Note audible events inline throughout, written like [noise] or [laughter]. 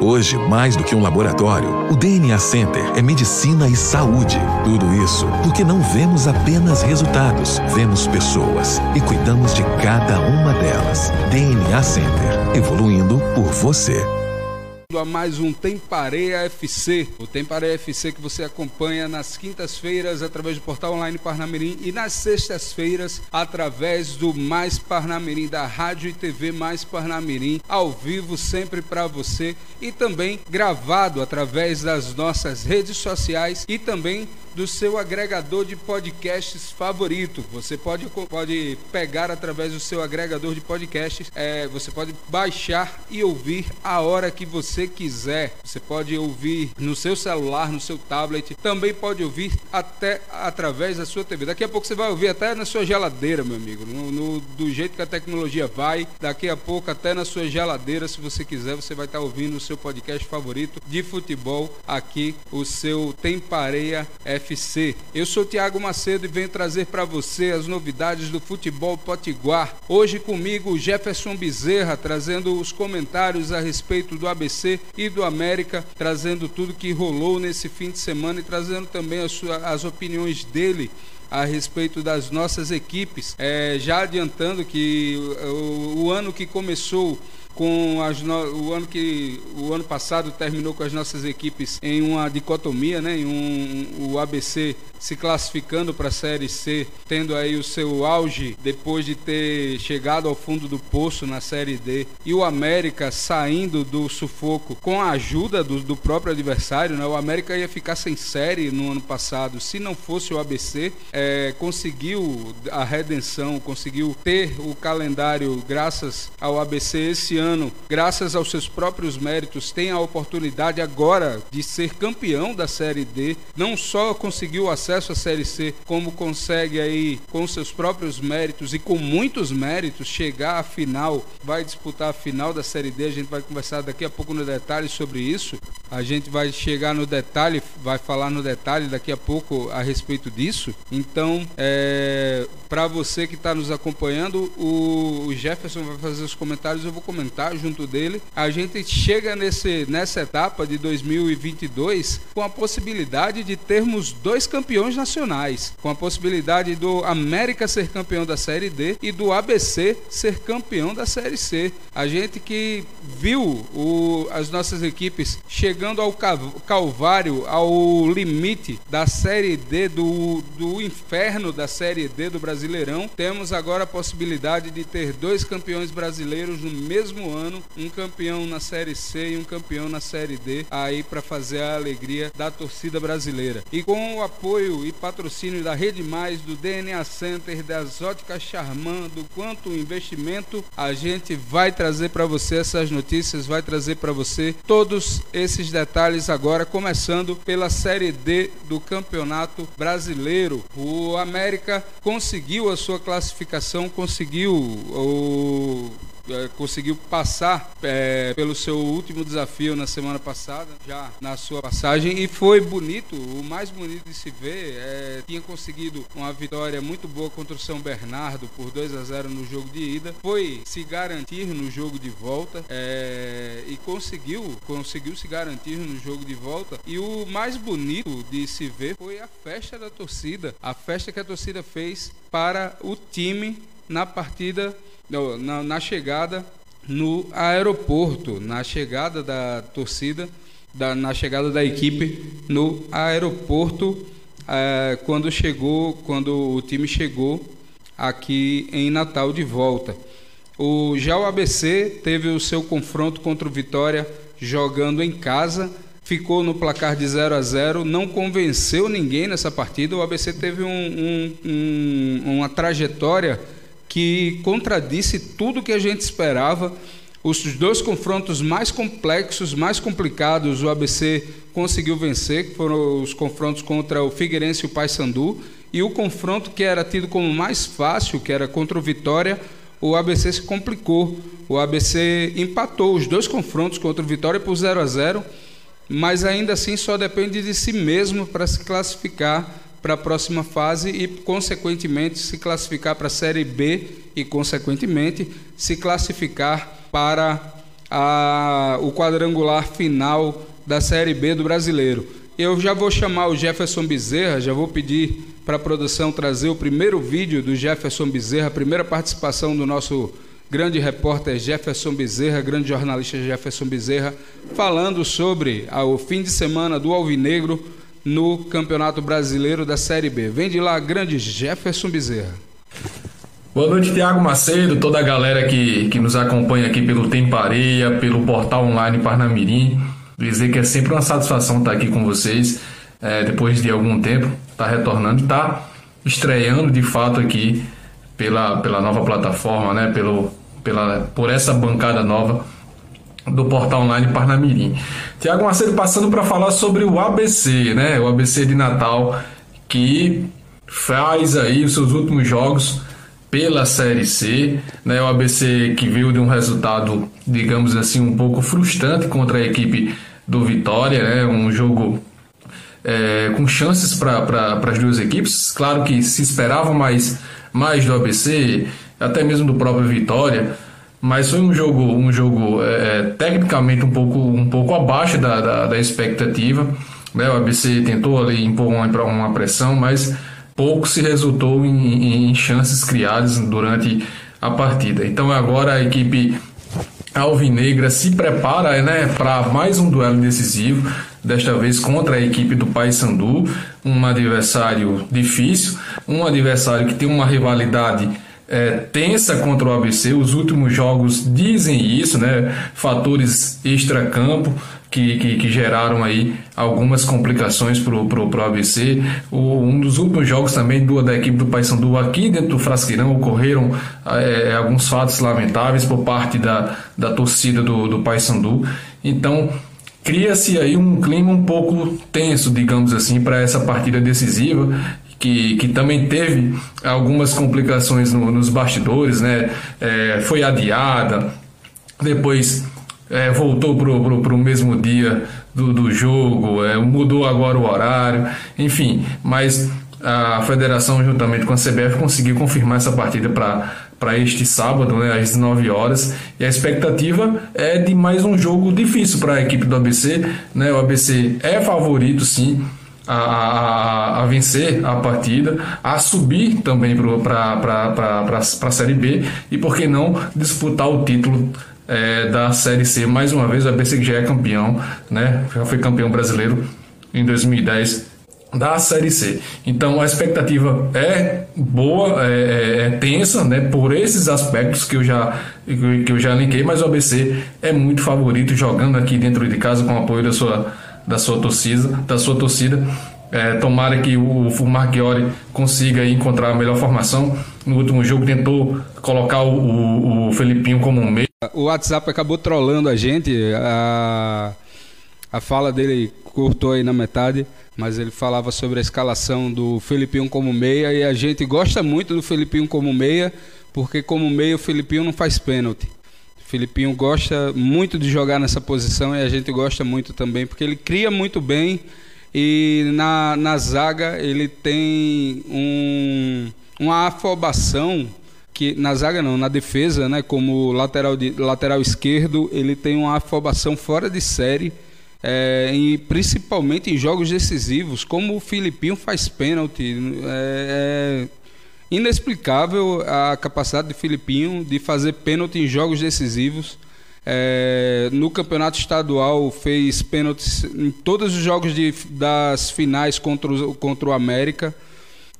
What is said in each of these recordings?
Hoje, mais do que um laboratório, o DNA Center é medicina e saúde. Tudo isso porque não vemos apenas resultados, vemos pessoas e cuidamos de cada uma delas. DNA Center, evoluindo por você a mais um Pareia FC. O Pareia FC que você acompanha nas quintas-feiras através do portal online Parnamirim e nas sextas-feiras através do Mais Parnamirim, da Rádio e TV Mais Parnamirim, ao vivo sempre para você e também gravado através das nossas redes sociais e também do seu agregador de podcasts favorito. Você pode, pode pegar através do seu agregador de podcasts, é, você pode baixar e ouvir a hora que você quiser. Você pode ouvir no seu celular, no seu tablet, também pode ouvir até através da sua TV. Daqui a pouco você vai ouvir até na sua geladeira, meu amigo. No, no, do jeito que a tecnologia vai, daqui a pouco até na sua geladeira, se você quiser, você vai estar ouvindo o seu podcast favorito de futebol aqui, o seu Tempareia FM FC. Eu sou Tiago Macedo e venho trazer para você as novidades do futebol potiguar. Hoje comigo Jefferson Bezerra, trazendo os comentários a respeito do ABC e do América, trazendo tudo que rolou nesse fim de semana e trazendo também as, suas, as opiniões dele a respeito das nossas equipes. É, já adiantando que o, o ano que começou com as no... o ano que o ano passado terminou com as nossas equipes em uma dicotomia, né, em um o ABC se classificando para a Série C, tendo aí o seu auge depois de ter chegado ao fundo do poço na Série D, e o América saindo do sufoco com a ajuda do, do próprio adversário, né? O América ia ficar sem série no ano passado. Se não fosse o ABC, é, conseguiu a redenção, conseguiu ter o calendário graças ao ABC esse ano, graças aos seus próprios méritos, tem a oportunidade agora de ser campeão da Série D, não só conseguiu acesso acesso à Série C, como consegue aí, com seus próprios méritos e com muitos méritos, chegar à final, vai disputar a final da Série D. A gente vai conversar daqui a pouco no detalhe sobre isso. A gente vai chegar no detalhe, vai falar no detalhe daqui a pouco a respeito disso. Então, é, para você que está nos acompanhando, o Jefferson vai fazer os comentários, eu vou comentar junto dele. A gente chega nesse, nessa etapa de 2022 com a possibilidade de termos dois campeões campeões nacionais, com a possibilidade do América ser campeão da Série D e do ABC ser campeão da Série C. A gente que viu o, as nossas equipes chegando ao calvário, ao limite da Série D, do, do inferno da Série D do Brasileirão, temos agora a possibilidade de ter dois campeões brasileiros no mesmo ano, um campeão na Série C e um campeão na Série D, aí para fazer a alegria da torcida brasileira. E com o apoio apoio e patrocínio da Rede Mais, do DNA Center, das Óticas Charman, do Quanto Investimento, a gente vai trazer para você essas notícias, vai trazer para você todos esses detalhes agora, começando pela Série D do Campeonato Brasileiro. O América conseguiu a sua classificação, conseguiu o conseguiu passar é, pelo seu último desafio na semana passada, já na sua passagem, e foi bonito, o mais bonito de se ver, é, tinha conseguido uma vitória muito boa contra o São Bernardo por 2 a 0 no jogo de ida, foi se garantir no jogo de volta é, e conseguiu, conseguiu se garantir no jogo de volta. E o mais bonito de se ver foi a festa da torcida, a festa que a torcida fez para o time na partida na, na chegada no aeroporto, na chegada da torcida, da, na chegada da equipe no aeroporto, é, quando chegou, quando o time chegou aqui em Natal de volta. O já o ABC teve o seu confronto contra o Vitória jogando em casa, ficou no placar de 0 a 0, não convenceu ninguém nessa partida. O ABC teve um, um, um, uma trajetória que contradisse tudo que a gente esperava. Os dois confrontos mais complexos, mais complicados, o ABC conseguiu vencer, que foram os confrontos contra o Figueirense e o Paysandu, e o confronto que era tido como mais fácil, que era contra o Vitória, o ABC se complicou. O ABC empatou os dois confrontos contra o Vitória por 0 a 0, mas ainda assim só depende de si mesmo para se classificar para a próxima fase e, consequentemente, se classificar para a Série B e, consequentemente, se classificar para a, o quadrangular final da Série B do Brasileiro. Eu já vou chamar o Jefferson Bezerra, já vou pedir para a produção trazer o primeiro vídeo do Jefferson Bezerra, a primeira participação do nosso grande repórter Jefferson Bezerra, grande jornalista Jefferson Bezerra, falando sobre o fim de semana do Alvinegro no Campeonato Brasileiro da Série B. Vem de lá, grande Jefferson Bezerra. Boa noite, Tiago Macedo, toda a galera que, que nos acompanha aqui pelo Tempareia, pelo portal online Parnamirim. Dizer que é sempre uma satisfação estar aqui com vocês, é, depois de algum tempo, estar tá retornando, estar tá estreando de fato aqui pela, pela nova plataforma, né, pelo, pela, por essa bancada nova do portal online Parnamirim. Tiago Macedo passando para falar sobre o ABC, né, o ABC de Natal, que faz aí os seus últimos jogos pela Série C, né? O ABC que veio de um resultado, digamos assim, um pouco frustrante contra a equipe do Vitória, né? Um jogo é, com chances para as duas equipes. Claro que se esperava mais, mais do ABC, até mesmo do próprio Vitória, mas foi um jogo, um jogo é, tecnicamente um pouco, um pouco abaixo da, da, da expectativa. Né? O ABC tentou ali impor uma, uma pressão, mas pouco se resultou em, em chances criadas durante a partida. Então agora a equipe alvinegra se prepara né, para mais um duelo decisivo, desta vez contra a equipe do Paysandu, um adversário difícil, um adversário que tem uma rivalidade é, tensa contra o ABC. Os últimos jogos dizem isso, né? Fatores extracampo que, que, que geraram aí algumas complicações para o ABC. O, um dos últimos jogos também do, da equipe do Paysandu aqui dentro do Frasqueirão ocorreram é, alguns fatos lamentáveis por parte da, da torcida do, do Paysandu. Então cria-se aí um clima um pouco tenso, digamos assim, para essa partida decisiva que, que também teve algumas complicações no, nos bastidores, né? É, foi adiada, depois é, voltou para o mesmo dia do, do jogo, é, mudou agora o horário, enfim, mas a federação, juntamente com a CBF, conseguiu confirmar essa partida para este sábado, né, às 19 horas, e a expectativa é de mais um jogo difícil para a equipe do ABC. Né, o ABC é favorito, sim a, a, vencer a partida, a subir também para a Série B e, por que não, disputar o título é, da Série C mais uma vez. O ABC que já é campeão, né? já foi campeão brasileiro em 2010 da Série C. Então a expectativa é boa, é, é, é, tensa, né? Por esses aspectos que eu já que eu já linkei, mas o ABC é muito favorito jogando aqui dentro de casa com o apoio da sua da sua torcida, da sua torcida. É, tomara que o, o Marchiori consiga encontrar a melhor formação. No último jogo tentou colocar o, o, o Felipinho como um meio. O WhatsApp acabou trollando a gente. A, a fala dele cortou aí na metade, mas ele falava sobre a escalação do Felipinho como meia e a gente gosta muito do Felipinho como meia, porque como meia o Felipinho não faz pênalti. Filipinho gosta muito de jogar nessa posição e a gente gosta muito também, porque ele cria muito bem e na, na zaga ele tem um, uma afobação que na zaga não, na defesa, né, como lateral, de, lateral esquerdo, ele tem uma afobação fora de série, é, e principalmente em jogos decisivos, como o Filipinho faz pênalti. É, é inexplicável a capacidade de Filipinho de fazer pênalti em jogos decisivos. É, no campeonato estadual fez pênaltis em todos os jogos de, das finais contra o, contra o América.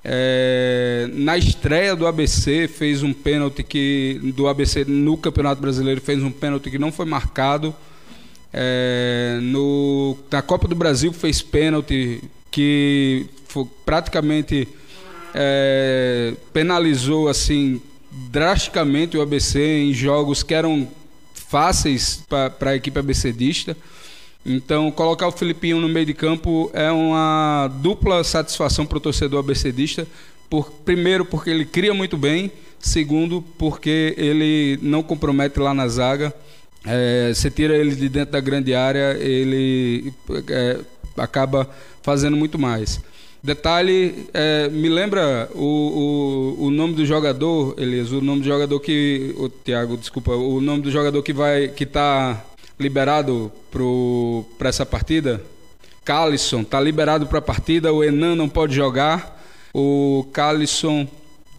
É, na estreia do ABC fez um pênalti que do ABC no Campeonato Brasileiro fez um pênalti que não foi marcado. É, no, na Copa do Brasil fez pênalti que foi praticamente é, penalizou assim drasticamente o ABC em jogos que eram fáceis para a equipe ABCdista. Então, colocar o Filipinho no meio de campo é uma dupla satisfação para o torcedor ABCdista. Por, primeiro, porque ele cria muito bem. Segundo, porque ele não compromete lá na zaga. É, você tira ele de dentro da grande área, ele é, acaba fazendo muito mais. Detalhe, é, me lembra o, o, o, nome do jogador, Elias, o nome do jogador que. O Thiago, desculpa, o nome do jogador que vai. que tá liberado para essa partida? Calisson, tá liberado para a partida, o Enan não pode jogar. O Calisson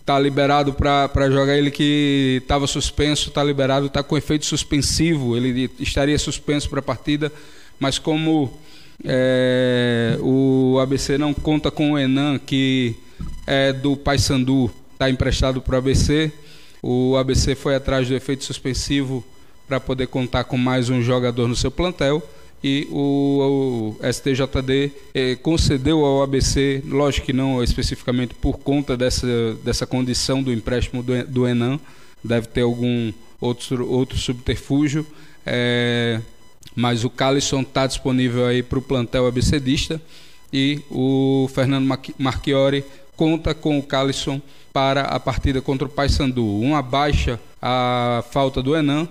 tá liberado para jogar, ele que estava suspenso, tá liberado, tá com efeito suspensivo, ele estaria suspenso para a partida, mas como é, o ABC não conta com o Enan, que é do Paysandu, está emprestado para o ABC. O ABC foi atrás do efeito suspensivo para poder contar com mais um jogador no seu plantel e o, o STJD eh, concedeu ao ABC, lógico que não especificamente por conta dessa, dessa condição do empréstimo do, do Enan, deve ter algum outro, outro subterfúgio, eh, mas o Calisson está disponível aí para o plantel abcdista e o Fernando Marchiori conta com o Calisson para a partida contra o Paysandu. Uma baixa a falta do Enan,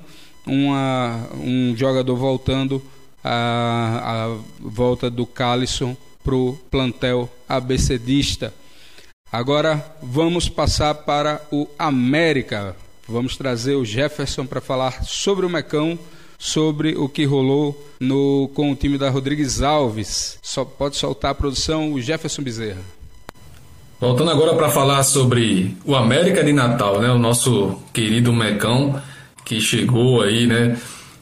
uma, um jogador voltando a, a volta do Calisson para o plantel abcdista. Agora vamos passar para o América. Vamos trazer o Jefferson para falar sobre o Mecão sobre o que rolou no, com o time da Rodrigues Alves. Só pode soltar a produção o Jefferson Bezerra. Voltando agora para falar sobre o América de Natal, né? O nosso querido Mecão que chegou aí, né?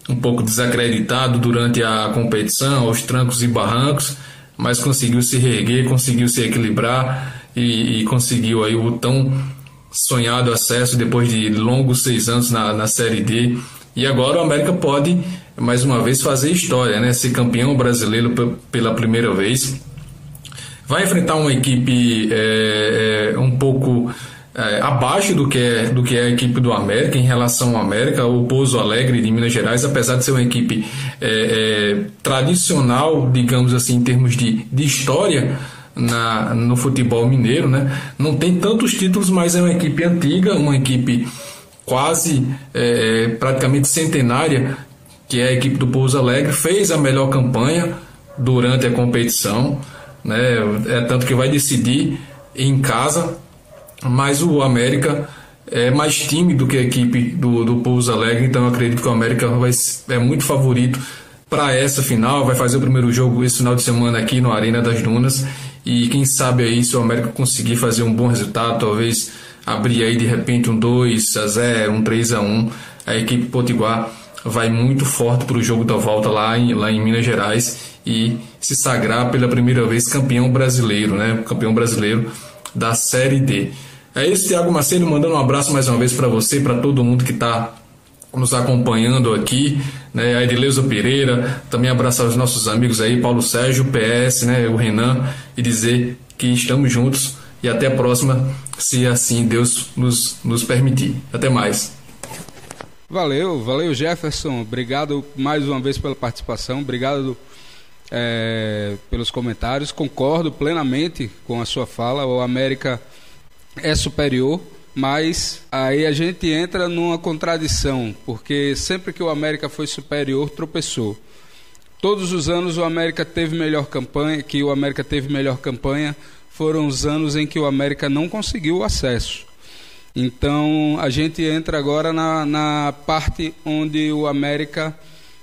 Um pouco desacreditado durante a competição, aos trancos e barrancos, mas conseguiu se reerguer, conseguiu se equilibrar e, e conseguiu aí o tão sonhado acesso depois de longos seis anos na, na Série D e agora o América pode, mais uma vez, fazer história, né? ser campeão brasileiro pela primeira vez. Vai enfrentar uma equipe é, é, um pouco é, abaixo do que, é, do que é a equipe do América em relação ao América, o Pouso Alegre de Minas Gerais, apesar de ser uma equipe é, é, tradicional, digamos assim, em termos de, de história. Na, no futebol mineiro, né? Não tem tantos títulos, mas é uma equipe antiga, uma equipe quase é, praticamente centenária, que é a equipe do Pouso Alegre, fez a melhor campanha durante a competição, né? É tanto que vai decidir em casa, mas o América é mais tímido que a equipe do, do Pouso Alegre, então acredito que o América vai, é muito favorito para essa final, vai fazer o primeiro jogo esse final de semana aqui no Arena das Dunas e quem sabe aí se o América conseguir fazer um bom resultado, talvez abrir aí de repente um 2 a 0, um 3 a 1, a equipe Potiguar vai muito forte para o jogo da volta lá em, lá em Minas Gerais e se sagrar pela primeira vez campeão brasileiro, né? Campeão brasileiro da Série D. É isso, Thiago Macedo, mandando um abraço mais uma vez para você, para todo mundo que está nos acompanhando aqui, né? A Edileuza Pereira, também abraçar os nossos amigos aí, Paulo Sérgio, PS, né? O Renan, e dizer que estamos juntos e até a próxima, se assim Deus nos, nos permitir. Até mais. Valeu, valeu Jefferson. Obrigado mais uma vez pela participação. Obrigado é, pelos comentários. Concordo plenamente com a sua fala. O América é superior, mas aí a gente entra numa contradição, porque sempre que o América foi superior, tropeçou. Todos os anos o América teve melhor campanha, que o América teve melhor campanha, foram os anos em que o América não conseguiu o acesso. Então a gente entra agora na, na parte onde o América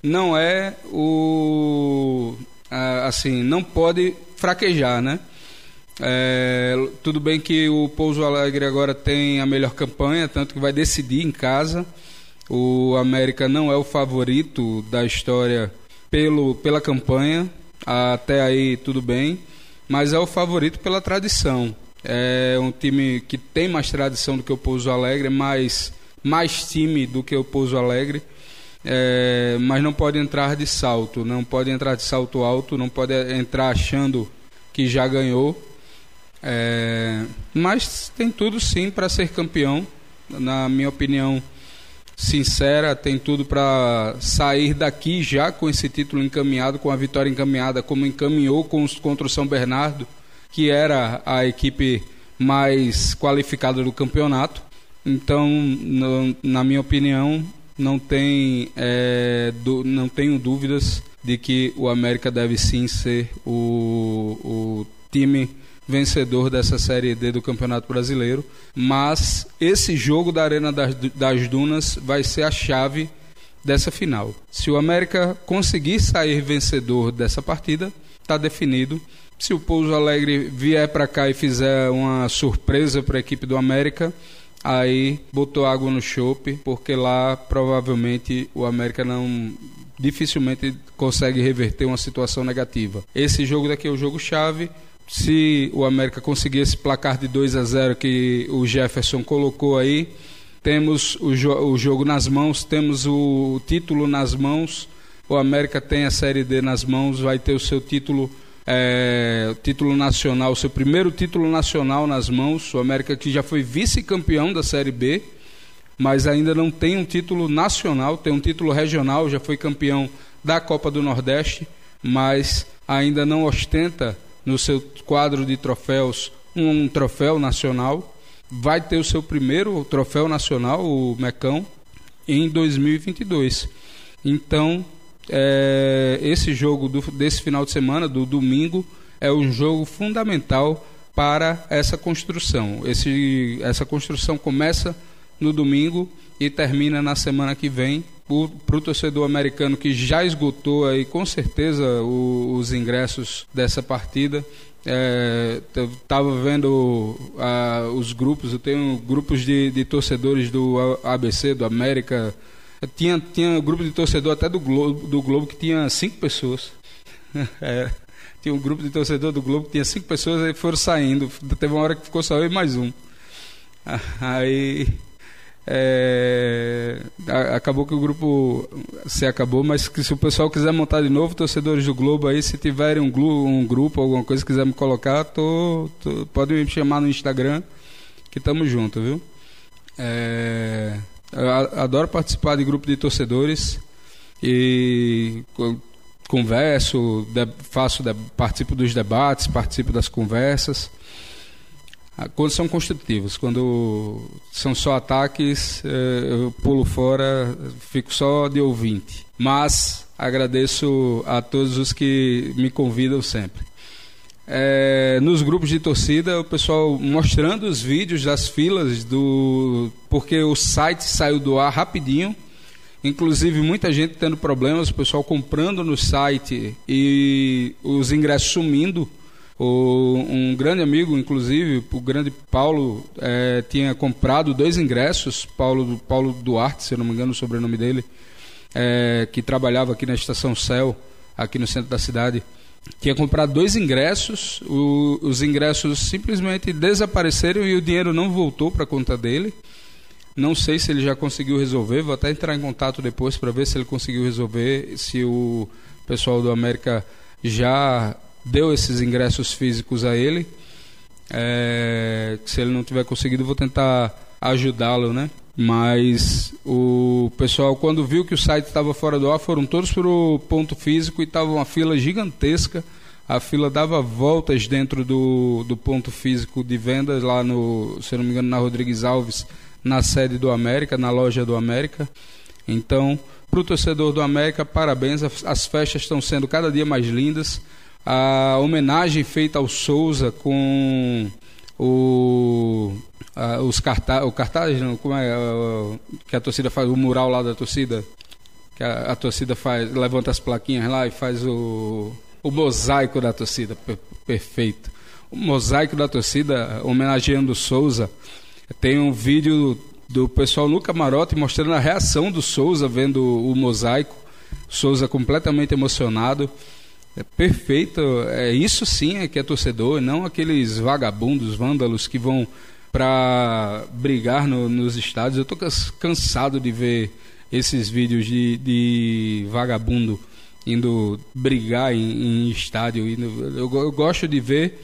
não é o assim não pode fraquejar, né? É, tudo bem que o Pouso Alegre agora tem a melhor campanha, tanto que vai decidir em casa. O América não é o favorito da história pelo, pela campanha. Até aí tudo bem mas é o favorito pela tradição. É um time que tem mais tradição do que o Pouso Alegre, mais, mais time do que o Pouso Alegre, é, mas não pode entrar de salto, não pode entrar de salto alto, não pode entrar achando que já ganhou. É, mas tem tudo sim para ser campeão, na minha opinião sincera, tem tudo para sair daqui já com esse título encaminhado, com a vitória encaminhada, como encaminhou com os, contra o São Bernardo, que era a equipe mais qualificada do campeonato. Então, no, na minha opinião, não, tem, é, não tenho dúvidas de que o América deve sim ser o, o time vencedor dessa Série D do Campeonato Brasileiro. Mas esse jogo da Arena das, das Dunas vai ser a chave dessa final. Se o América conseguir sair vencedor dessa partida, está definido. Se o Pouso Alegre vier para cá e fizer uma surpresa para a equipe do América, aí botou água no chope, porque lá provavelmente o América não dificilmente consegue reverter uma situação negativa. Esse jogo daqui é o jogo chave. Se o América conseguir esse placar de 2 a 0 que o Jefferson colocou aí, temos o, jo o jogo nas mãos, temos o título nas mãos. O América tem a Série D nas mãos, vai ter o seu título é, título nacional, seu primeiro título nacional nas mãos. O América que já foi vice-campeão da Série B, mas ainda não tem um título nacional, tem um título regional, já foi campeão da Copa do Nordeste, mas ainda não ostenta no seu quadro de troféus um troféu nacional vai ter o seu primeiro troféu nacional, o Mecão, em 2022. Então, é, esse jogo do, desse final de semana, do domingo, é um jogo fundamental para essa construção. Esse, essa construção começa no domingo e termina na semana que vem. Para o torcedor americano que já esgotou aí com certeza o, os ingressos dessa partida, é, estava vendo os grupos, eu tenho grupos de, de, torcedores do ABC, do América. Tinha, tinha um grupo de torcedor até do Globo, do Globo que tinha cinco pessoas. [laughs] é, tinha um grupo de torcedor do Globo que tinha cinco pessoas e foram saindo. Teve uma hora que ficou só eu e mais um. [laughs] Aí é, acabou que o grupo se acabou, mas que se o pessoal quiser montar de novo, torcedores do Globo aí, se tiverem um, um grupo, alguma coisa, quiser me colocar, tô, tô, pode me chamar no Instagram, que tamo junto, viu? É, adoro participar de grupo de torcedores e converso, faço, participo dos debates, participo das conversas. Ah, quando são construtivos, quando são só ataques, eh, eu pulo fora, fico só de ouvinte. Mas agradeço a todos os que me convidam sempre. É, nos grupos de torcida, o pessoal mostrando os vídeos das filas do. porque o site saiu do ar rapidinho. Inclusive, muita gente tendo problemas, o pessoal comprando no site e os ingressos sumindo o, um grande amigo, inclusive, o grande Paulo, é, tinha comprado dois ingressos, Paulo, Paulo Duarte, se eu não me engano o sobrenome dele, é, que trabalhava aqui na Estação Céu, aqui no centro da cidade. Tinha comprado dois ingressos, o, os ingressos simplesmente desapareceram e o dinheiro não voltou para a conta dele. Não sei se ele já conseguiu resolver, vou até entrar em contato depois para ver se ele conseguiu resolver, se o pessoal do América já deu esses ingressos físicos a ele. É, se ele não tiver conseguido, vou tentar ajudá-lo, né? Mas o pessoal, quando viu que o site estava fora do ar, foram todos para o ponto físico e estava uma fila gigantesca. A fila dava voltas dentro do, do ponto físico de vendas, lá no, se não me engano, na Rodrigues Alves, na sede do América, na loja do América. Então, para o torcedor do América, parabéns. As festas estão sendo cada dia mais lindas a homenagem feita ao Souza com o os cartazes, o cartaz, não, como é que a torcida faz o mural lá da torcida, que a, a, torcida faz, levanta as plaquinhas lá e faz o, o mosaico da torcida, per, perfeito. O mosaico da torcida homenageando o Souza. Tem um vídeo do pessoal no camarote mostrando a reação do Souza vendo o mosaico. Souza completamente emocionado. É perfeito. É isso sim é que é torcedor, não aqueles vagabundos, vândalos que vão para brigar no, nos estádios. Eu estou cansado de ver esses vídeos de, de vagabundo indo brigar em, em estádio. Indo, eu, eu gosto de ver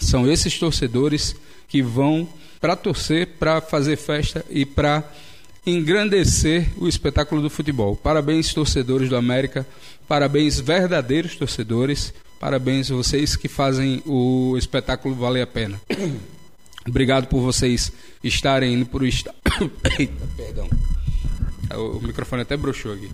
são esses torcedores que vão para torcer, para fazer festa e para engrandecer o espetáculo do futebol. Parabéns, torcedores do América. Parabéns, verdadeiros torcedores. Parabéns vocês que fazem o espetáculo valer a pena. [coughs] Obrigado por vocês estarem indo o estádio. [coughs] Eita, perdão. O microfone até broxou aqui.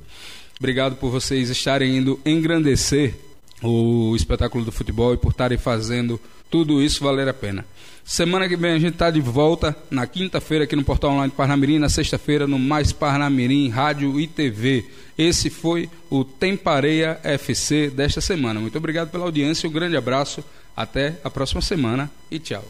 Obrigado por vocês estarem indo engrandecer o espetáculo do futebol e por estarem fazendo tudo isso valer a pena. Semana que vem a gente está de volta na quinta-feira aqui no Portal Online Parnamirim, na sexta-feira no Mais Parnamirim Rádio e TV. Esse foi o Tempareia FC desta semana. Muito obrigado pela audiência, um grande abraço, até a próxima semana e tchau.